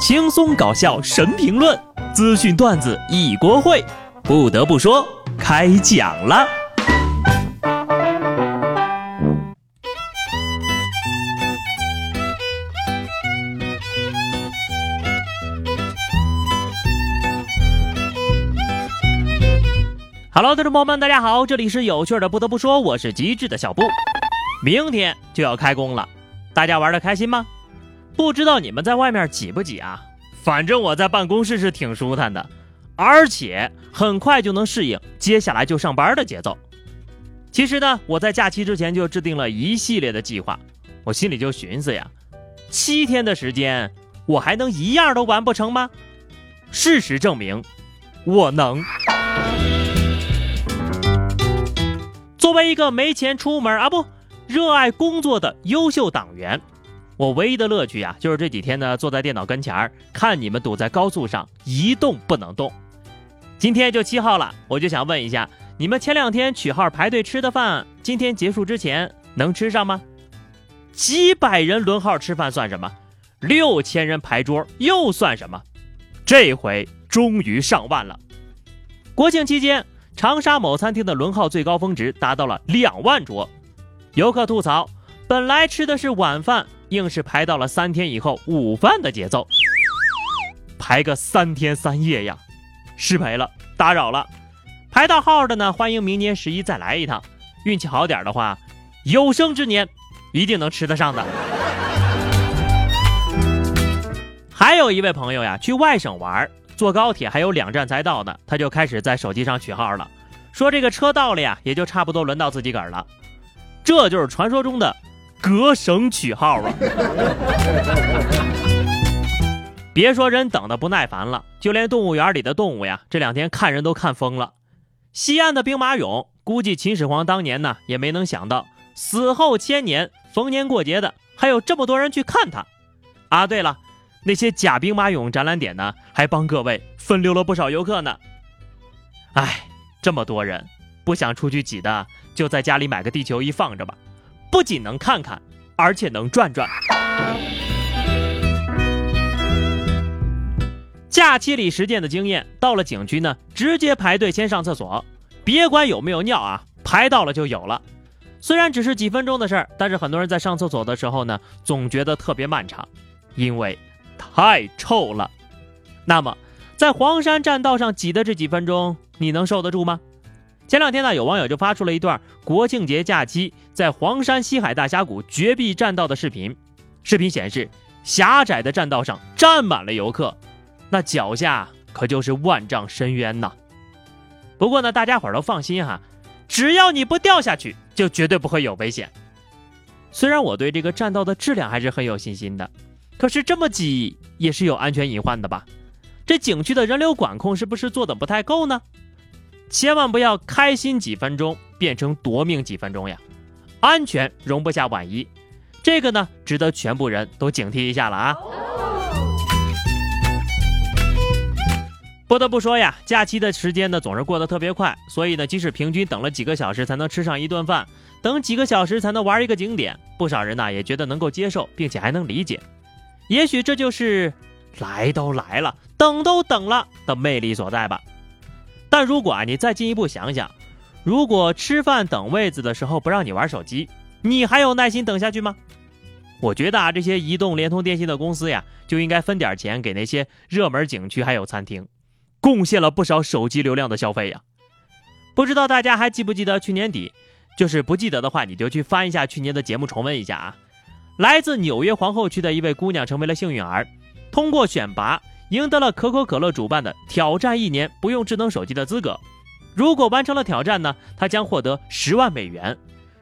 轻松搞笑神评论，资讯段子一锅烩。不得不说，开讲了。Hello，听众朋友们，大家好，这里是有趣的。不得不说，我是机智的小布。明天就要开工了，大家玩的开心吗？不知道你们在外面挤不挤啊？反正我在办公室是挺舒坦的，而且很快就能适应接下来就上班的节奏。其实呢，我在假期之前就制定了一系列的计划，我心里就寻思呀，七天的时间，我还能一样都完不成吗？事实证明，我能。作为一个没钱出门啊不，热爱工作的优秀党员。我唯一的乐趣呀，就是这几天呢，坐在电脑跟前儿看你们堵在高速上一动不能动。今天就七号了，我就想问一下，你们前两天取号排队吃的饭，今天结束之前能吃上吗？几百人轮号吃饭算什么？六千人排桌又算什么？这回终于上万了。国庆期间，长沙某餐厅的轮号最高峰值达到了两万桌，游客吐槽，本来吃的是晚饭。硬是排到了三天以后午饭的节奏，排个三天三夜呀，失陪了，打扰了。排到号的呢，欢迎明年十一再来一趟，运气好点的话，有生之年一定能吃得上的。还有一位朋友呀，去外省玩，坐高铁还有两站才到呢，他就开始在手机上取号了，说这个车到了呀，也就差不多轮到自己个儿了。这就是传说中的。隔省取号啊！别说人等的不耐烦了，就连动物园里的动物呀，这两天看人都看疯了。西安的兵马俑，估计秦始皇当年呢也没能想到，死后千年，逢年过节的还有这么多人去看他。啊，对了，那些假兵马俑展览点呢，还帮各位分流了不少游客呢。哎，这么多人，不想出去挤的，就在家里买个地球仪放着吧。不仅能看看，而且能转转。假期里实践的经验，到了景区呢，直接排队先上厕所，别管有没有尿啊，排到了就有了。虽然只是几分钟的事儿，但是很多人在上厕所的时候呢，总觉得特别漫长，因为太臭了。那么，在黄山栈道上挤的这几分钟，你能受得住吗？前两天呢，有网友就发出了一段国庆节假期在黄山西海大峡谷绝壁栈道的视频。视频显示，狭窄的栈道上站满了游客，那脚下可就是万丈深渊呐。不过呢，大家伙儿都放心哈，只要你不掉下去，就绝对不会有危险。虽然我对这个栈道的质量还是很有信心的，可是这么挤也是有安全隐患的吧？这景区的人流管控是不是做的不太够呢？千万不要开心几分钟变成夺命几分钟呀！安全容不下万一，这个呢值得全部人都警惕一下了啊！不得不说呀，假期的时间呢总是过得特别快，所以呢，即使平均等了几个小时才能吃上一顿饭，等几个小时才能玩一个景点，不少人呢也觉得能够接受，并且还能理解。也许这就是来都来了，等都等了的魅力所在吧。但如果啊，你再进一步想想，如果吃饭等位子的时候不让你玩手机，你还有耐心等下去吗？我觉得啊，这些移动、联通、电信的公司呀，就应该分点钱给那些热门景区还有餐厅，贡献了不少手机流量的消费呀。不知道大家还记不记得去年底？就是不记得的话，你就去翻一下去年的节目重温一下啊。来自纽约皇后区的一位姑娘成为了幸运儿，通过选拔。赢得了可口可乐主办的挑战一年不用智能手机的资格。如果完成了挑战呢，他将获得十万美元，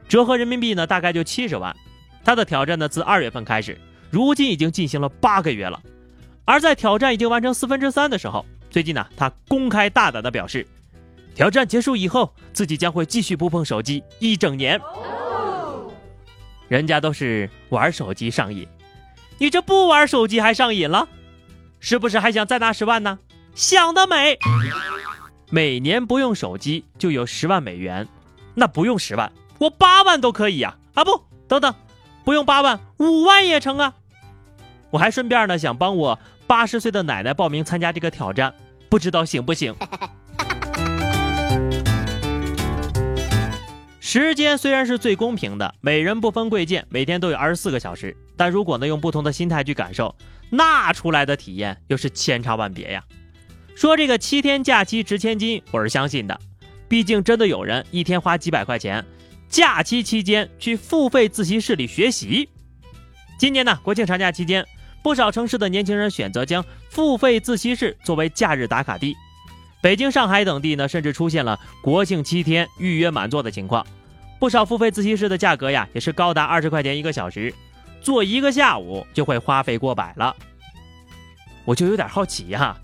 折合人民币呢大概就七十万。他的挑战呢自二月份开始，如今已经进行了八个月了。而在挑战已经完成四分之三的时候，最近呢他公开大胆的表示，挑战结束以后自己将会继续不碰手机一整年。人家都是玩手机上瘾，你这不玩手机还上瘾了？是不是还想再拿十万呢？想得美！每年不用手机就有十万美元，那不用十万，我八万都可以呀！啊不，等等，不用八万，五万也成啊！我还顺便呢想帮我八十岁的奶奶报名参加这个挑战，不知道行不行？时间虽然是最公平的，每人不分贵贱，每天都有二十四个小时。但如果呢用不同的心态去感受，那出来的体验又是千差万别呀。说这个七天假期值千金，我是相信的，毕竟真的有人一天花几百块钱，假期期间去付费自习室里学习。今年呢国庆长假期间，不少城市的年轻人选择将付费自习室作为假日打卡地，北京、上海等地呢甚至出现了国庆七天预约满座的情况。不少付费自习室的价格呀，也是高达二十块钱一个小时，坐一个下午就会花费过百了。我就有点好奇哈，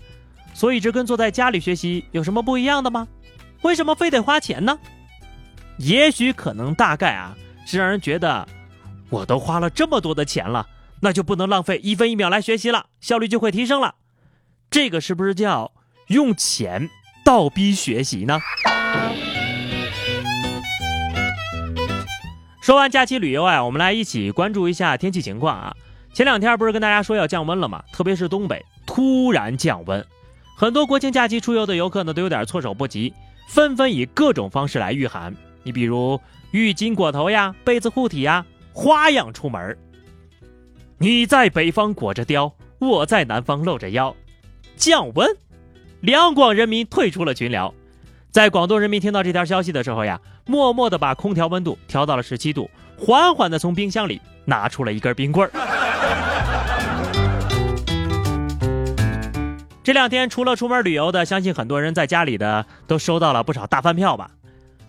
所以这跟坐在家里学习有什么不一样的吗？为什么非得花钱呢？也许可能大概啊，是让人觉得我都花了这么多的钱了，那就不能浪费一分一秒来学习了，效率就会提升了。这个是不是叫用钱倒逼学习呢？说完假期旅游啊，我们来一起关注一下天气情况啊。前两天不是跟大家说要降温了吗？特别是东北突然降温，很多国庆假期出游的游客呢都有点措手不及，纷纷以各种方式来御寒。你比如浴巾裹头呀，被子护体呀，花样出门。你在北方裹着貂，我在南方露着腰，降温，两广人民退出了群聊。在广东人民听到这条消息的时候呀，默默地把空调温度调到了十七度，缓缓地从冰箱里拿出了一根冰棍儿。这两天除了出门旅游的，相信很多人在家里的都收到了不少大饭票吧。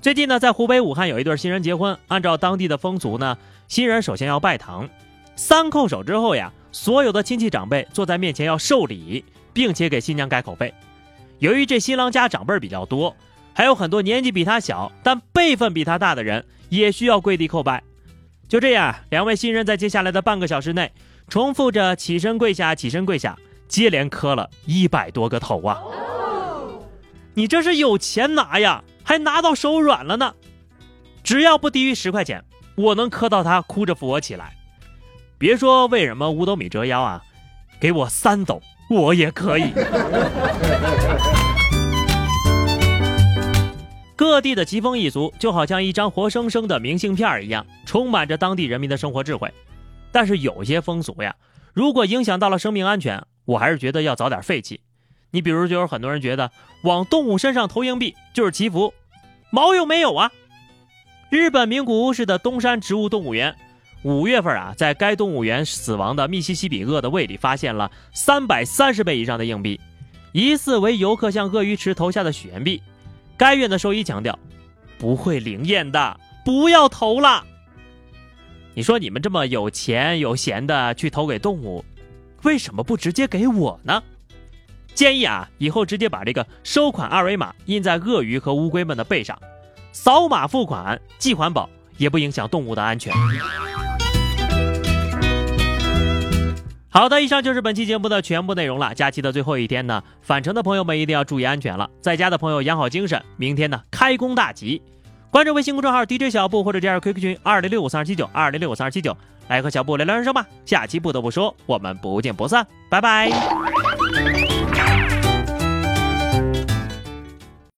最近呢，在湖北武汉有一对新人结婚，按照当地的风俗呢，新人首先要拜堂，三叩首之后呀，所有的亲戚长辈坐在面前要受礼，并且给新娘改口费。由于这新郎家长辈比较多。还有很多年纪比他小但辈分比他大的人也需要跪地叩拜。就这样，两位新人在接下来的半个小时内重复着起身跪下、起身跪下，接连磕了一百多个头啊！你这是有钱拿呀，还拿到手软了呢。只要不低于十块钱，我能磕到他哭着扶我起来。别说为什么五斗米折腰啊，给我三斗我也可以。各地的疾风异俗就好像一张活生生的明信片一样，充满着当地人民的生活智慧。但是有些风俗呀，如果影响到了生命安全，我还是觉得要早点废弃。你比如，就有很多人觉得往动物身上投硬币就是祈福，毛用没有啊？日本名古屋市的东山植物动物园，五月份啊，在该动物园死亡的密西西比鳄的胃里发现了三百三十倍以上的硬币，疑似为游客向鳄鱼池投下的许愿币。该院的兽医强调，不会灵验的，不要投了。你说你们这么有钱有闲的去投给动物，为什么不直接给我呢？建议啊，以后直接把这个收款二维码印在鳄鱼和乌龟们的背上，扫码付款，既环保也不影响动物的安全。好的，以上就是本期节目的全部内容了。假期的最后一天呢，返程的朋友们一定要注意安全了。在家的朋友养好精神，明天呢开工大吉。关注微信公众号 DJ 小布或者加入 QQ 群二零六五三二七九二零六五三二七九，来和小布聊聊人生吧。下期不得不说，我们不见不散，拜拜。